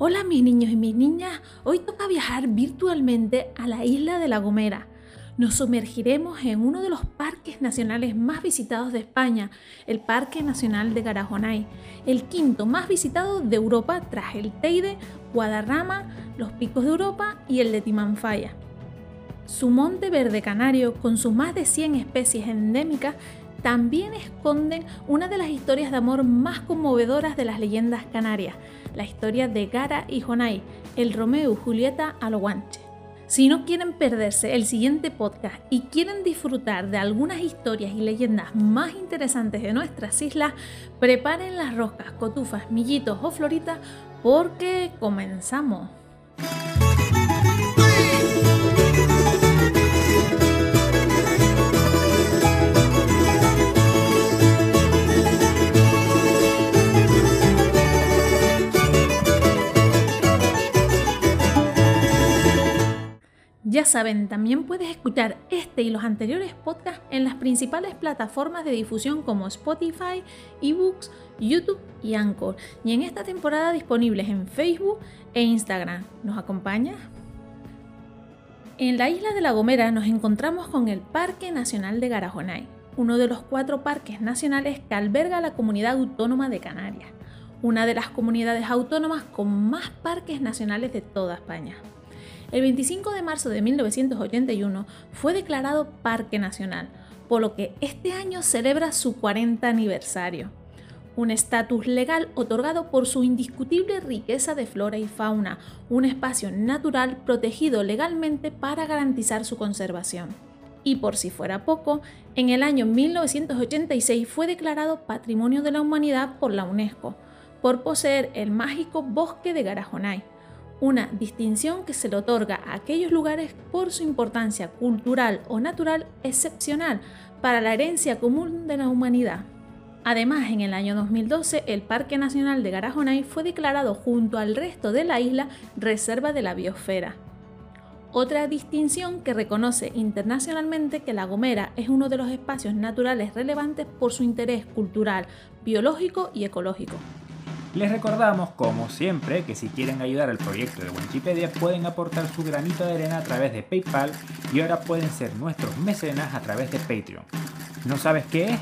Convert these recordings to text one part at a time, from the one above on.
Hola mis niños y mis niñas, hoy toca viajar virtualmente a la isla de La Gomera. Nos sumergiremos en uno de los parques nacionales más visitados de España, el Parque Nacional de Garajonay, el quinto más visitado de Europa tras el Teide, Guadarrama, los Picos de Europa y el de Timanfaya. Su monte verde canario, con sus más de 100 especies endémicas, también esconden una de las historias de amor más conmovedoras de las leyendas canarias, la historia de Gara y Jonay, el Romeo y Julieta al guanche. Si no quieren perderse el siguiente podcast y quieren disfrutar de algunas historias y leyendas más interesantes de nuestras islas, preparen las roscas, cotufas, millitos o floritas porque comenzamos. Ya saben, también puedes escuchar este y los anteriores podcasts en las principales plataformas de difusión como Spotify, eBooks, YouTube y Anchor, y en esta temporada disponibles en Facebook e Instagram. ¿Nos acompaña? En la isla de La Gomera nos encontramos con el Parque Nacional de Garajonay, uno de los cuatro parques nacionales que alberga la Comunidad Autónoma de Canarias, una de las comunidades autónomas con más parques nacionales de toda España. El 25 de marzo de 1981 fue declarado Parque Nacional, por lo que este año celebra su 40 aniversario. Un estatus legal otorgado por su indiscutible riqueza de flora y fauna, un espacio natural protegido legalmente para garantizar su conservación. Y por si fuera poco, en el año 1986 fue declarado Patrimonio de la Humanidad por la UNESCO, por poseer el mágico bosque de Garajonay una distinción que se le otorga a aquellos lugares por su importancia cultural o natural excepcional para la herencia común de la humanidad. Además, en el año 2012, el Parque Nacional de Garajonay fue declarado junto al resto de la isla Reserva de la Biosfera. Otra distinción que reconoce internacionalmente que La Gomera es uno de los espacios naturales relevantes por su interés cultural, biológico y ecológico. Les recordamos, como siempre, que si quieren ayudar al proyecto de Wikipedia pueden aportar su granito de arena a través de PayPal y ahora pueden ser nuestros mecenas a través de Patreon. ¿No sabes qué es?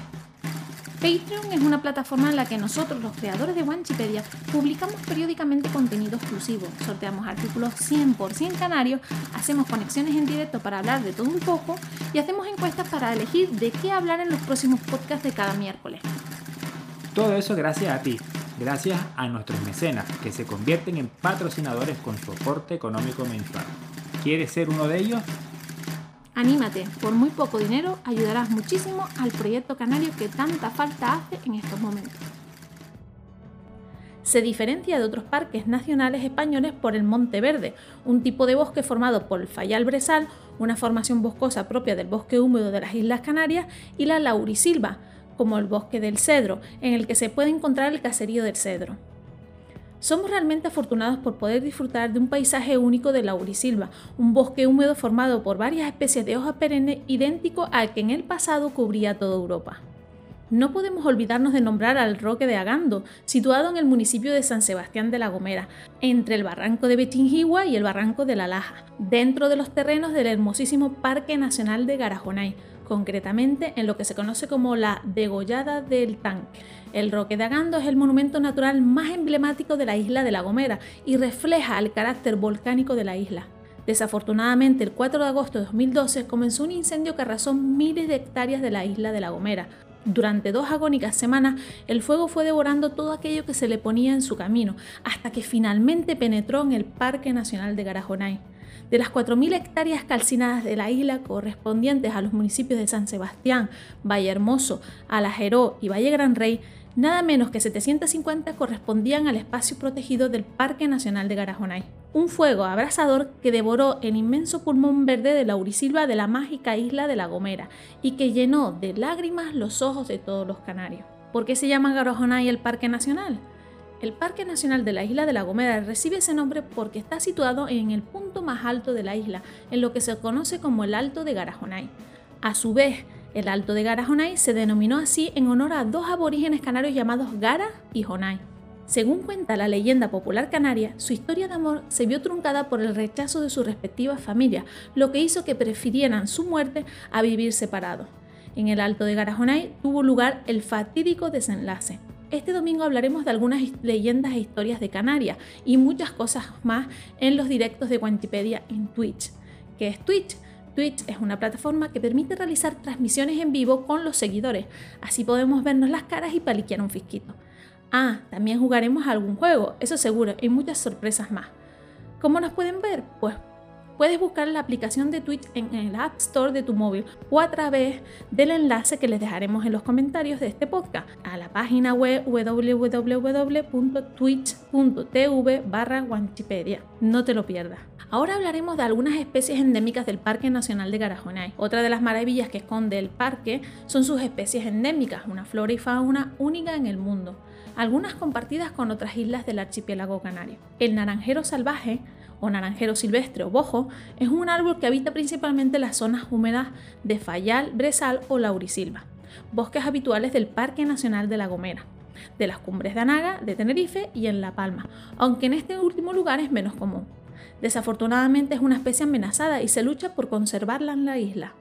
Patreon es una plataforma en la que nosotros, los creadores de Wikipedia, publicamos periódicamente contenido exclusivo, sorteamos artículos 100% canarios, hacemos conexiones en directo para hablar de todo un poco y hacemos encuestas para elegir de qué hablar en los próximos podcasts de cada miércoles. Todo eso gracias a ti, gracias a nuestros mecenas, que se convierten en patrocinadores con su aporte económico mensual. ¿Quieres ser uno de ellos? Anímate, por muy poco dinero ayudarás muchísimo al proyecto canario que tanta falta hace en estos momentos. Se diferencia de otros parques nacionales españoles por el Monte Verde, un tipo de bosque formado por el fayal brezal, una formación boscosa propia del bosque húmedo de las Islas Canarias, y la laurisilva, como el bosque del cedro, en el que se puede encontrar el caserío del cedro. Somos realmente afortunados por poder disfrutar de un paisaje único de laurisilva, un bosque húmedo formado por varias especies de hojas perennes idéntico al que en el pasado cubría toda Europa. No podemos olvidarnos de nombrar al Roque de Agando, situado en el municipio de San Sebastián de la Gomera, entre el barranco de Betingigua y el barranco de la Laja, dentro de los terrenos del hermosísimo Parque Nacional de Garajonay, concretamente en lo que se conoce como la Degollada del Tanque. El Roque de Agando es el monumento natural más emblemático de la isla de La Gomera y refleja el carácter volcánico de la isla. Desafortunadamente, el 4 de agosto de 2012 comenzó un incendio que arrasó miles de hectáreas de la isla de La Gomera. Durante dos agónicas semanas, el fuego fue devorando todo aquello que se le ponía en su camino, hasta que finalmente penetró en el Parque Nacional de Garajonay. De las 4.000 hectáreas calcinadas de la isla correspondientes a los municipios de San Sebastián, Valle Hermoso, Alajeró y Valle Gran Rey, nada menos que 750 correspondían al espacio protegido del Parque Nacional de Garajonay. Un fuego abrasador que devoró el inmenso pulmón verde de la Urisilva de la mágica isla de La Gomera y que llenó de lágrimas los ojos de todos los canarios. ¿Por qué se llama Garajonay el Parque Nacional? El Parque Nacional de la Isla de La Gomera recibe ese nombre porque está situado en el punto más alto de la isla, en lo que se conoce como el Alto de Garajonay. A su vez, el Alto de Garajonay se denominó así en honor a dos aborígenes canarios llamados Gara y Jonay. Según cuenta la leyenda popular canaria, su historia de amor se vio truncada por el rechazo de sus respectivas familias, lo que hizo que prefirieran su muerte a vivir separados. En el Alto de Garajonay tuvo lugar el fatídico desenlace. Este domingo hablaremos de algunas leyendas e historias de Canarias y muchas cosas más en los directos de Wikipedia en Twitch. ¿Qué es Twitch? Twitch es una plataforma que permite realizar transmisiones en vivo con los seguidores. Así podemos vernos las caras y paliquear un fisquito. Ah, también jugaremos algún juego, eso seguro, y muchas sorpresas más. ¿Cómo nos pueden ver? Pues puedes buscar la aplicación de Twitch en el App Store de tu móvil o a través del enlace que les dejaremos en los comentarios de este podcast a la página web www.twitch.tv barra Wanchipedia. No te lo pierdas. Ahora hablaremos de algunas especies endémicas del Parque Nacional de Garajonay. Otra de las maravillas que esconde el parque son sus especies endémicas, una flora y fauna única en el mundo algunas compartidas con otras islas del archipiélago canario. El naranjero salvaje o naranjero silvestre o bojo es un árbol que habita principalmente las zonas húmedas de Fayal, Brezal o Laurisilva, bosques habituales del Parque Nacional de La Gomera, de las cumbres de Anaga, de Tenerife y en La Palma, aunque en este último lugar es menos común. Desafortunadamente es una especie amenazada y se lucha por conservarla en la isla.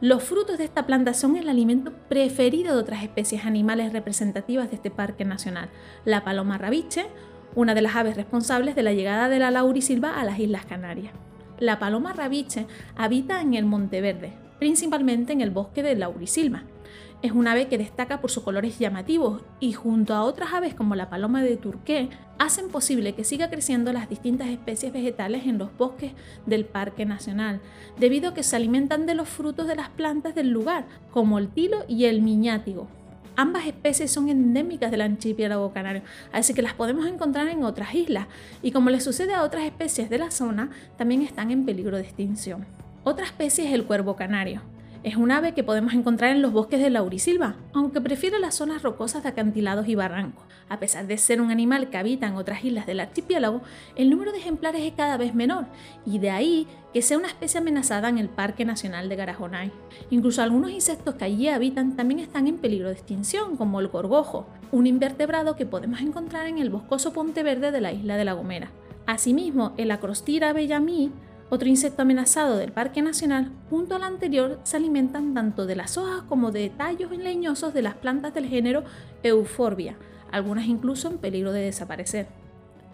Los frutos de esta planta son el alimento preferido de otras especies animales representativas de este parque nacional, la paloma rabiche, una de las aves responsables de la llegada de la laurisilva a las Islas Canarias. La paloma rabiche habita en el Monteverde, principalmente en el bosque de laurisilva, es un ave que destaca por sus colores llamativos y junto a otras aves como la paloma de Turqué hacen posible que siga creciendo las distintas especies vegetales en los bosques del Parque Nacional, debido a que se alimentan de los frutos de las plantas del lugar, como el tilo y el miñátigo. Ambas especies son endémicas del archipiélago canario, así que las podemos encontrar en otras islas, y como le sucede a otras especies de la zona, también están en peligro de extinción. Otra especie es el cuervo canario. Es un ave que podemos encontrar en los bosques de laurisilva, aunque prefiere las zonas rocosas de acantilados y barrancos. A pesar de ser un animal que habita en otras islas del archipiélago, el número de ejemplares es cada vez menor, y de ahí que sea una especie amenazada en el Parque Nacional de Garajonay. Incluso algunos insectos que allí habitan también están en peligro de extinción, como el gorgojo, un invertebrado que podemos encontrar en el boscoso Ponte Verde de la isla de La Gomera. Asimismo, el Acrostira bellamí otro insecto amenazado del Parque Nacional, junto al anterior, se alimentan tanto de las hojas como de tallos leñosos de las plantas del género Euphorbia, algunas incluso en peligro de desaparecer.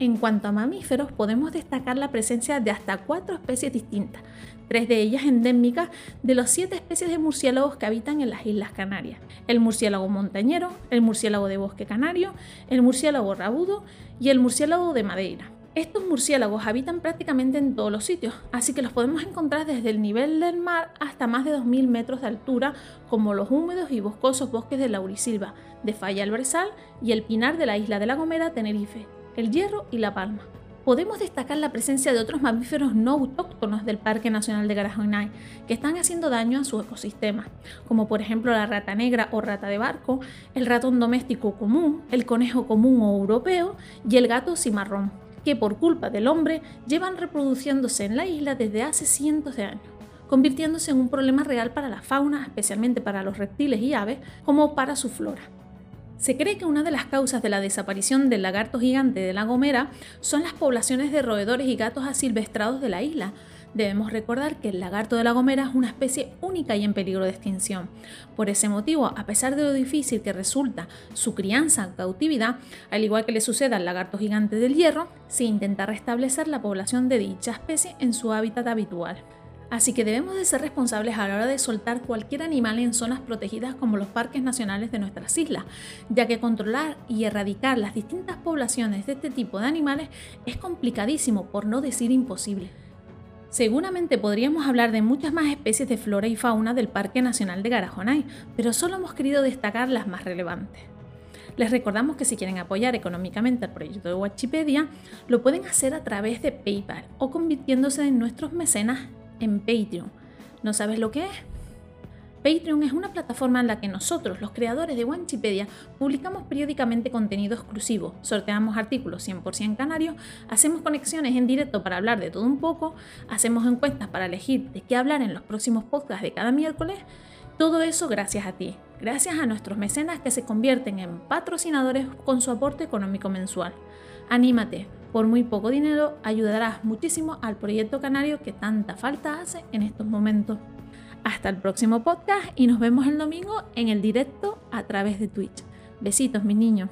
En cuanto a mamíferos, podemos destacar la presencia de hasta cuatro especies distintas, tres de ellas endémicas de las siete especies de murciélagos que habitan en las Islas Canarias. El murciélago montañero, el murciélago de bosque canario, el murciélago rabudo y el murciélago de Madeira. Estos murciélagos habitan prácticamente en todos los sitios, así que los podemos encontrar desde el nivel del mar hasta más de 2.000 metros de altura, como los húmedos y boscosos bosques de Laurisilva, de Falla el Bresal y el Pinar de la isla de La Gomera, Tenerife, el Hierro y La Palma. Podemos destacar la presencia de otros mamíferos no autóctonos del Parque Nacional de Garajonay que están haciendo daño a su ecosistema, como por ejemplo la rata negra o rata de barco, el ratón doméstico común, el conejo común o europeo y el gato cimarrón que por culpa del hombre llevan reproduciéndose en la isla desde hace cientos de años, convirtiéndose en un problema real para la fauna, especialmente para los reptiles y aves, como para su flora. Se cree que una de las causas de la desaparición del lagarto gigante de la Gomera son las poblaciones de roedores y gatos asilvestrados de la isla, Debemos recordar que el lagarto de la Gomera es una especie única y en peligro de extinción. Por ese motivo, a pesar de lo difícil que resulta su crianza en cautividad, al igual que le sucede al lagarto gigante del hierro, se intenta restablecer la población de dicha especie en su hábitat habitual. Así que debemos de ser responsables a la hora de soltar cualquier animal en zonas protegidas como los parques nacionales de nuestras islas, ya que controlar y erradicar las distintas poblaciones de este tipo de animales es complicadísimo, por no decir imposible. Seguramente podríamos hablar de muchas más especies de flora y fauna del Parque Nacional de Garajonay, pero solo hemos querido destacar las más relevantes. Les recordamos que si quieren apoyar económicamente el proyecto de Watchipedia, lo pueden hacer a través de PayPal o convirtiéndose en nuestros mecenas en Patreon. ¿No sabes lo que es? Patreon es una plataforma en la que nosotros, los creadores de Wanchipedia, publicamos periódicamente contenido exclusivo, sorteamos artículos 100% canarios, hacemos conexiones en directo para hablar de todo un poco, hacemos encuestas para elegir de qué hablar en los próximos podcasts de cada miércoles Todo eso gracias a ti, gracias a nuestros mecenas que se convierten en patrocinadores con su aporte económico mensual. Anímate, por muy poco dinero ayudarás muchísimo al proyecto canario que tanta falta hace en estos momentos. Hasta el próximo podcast y nos vemos el domingo en el directo a través de Twitch. Besitos, mis niños.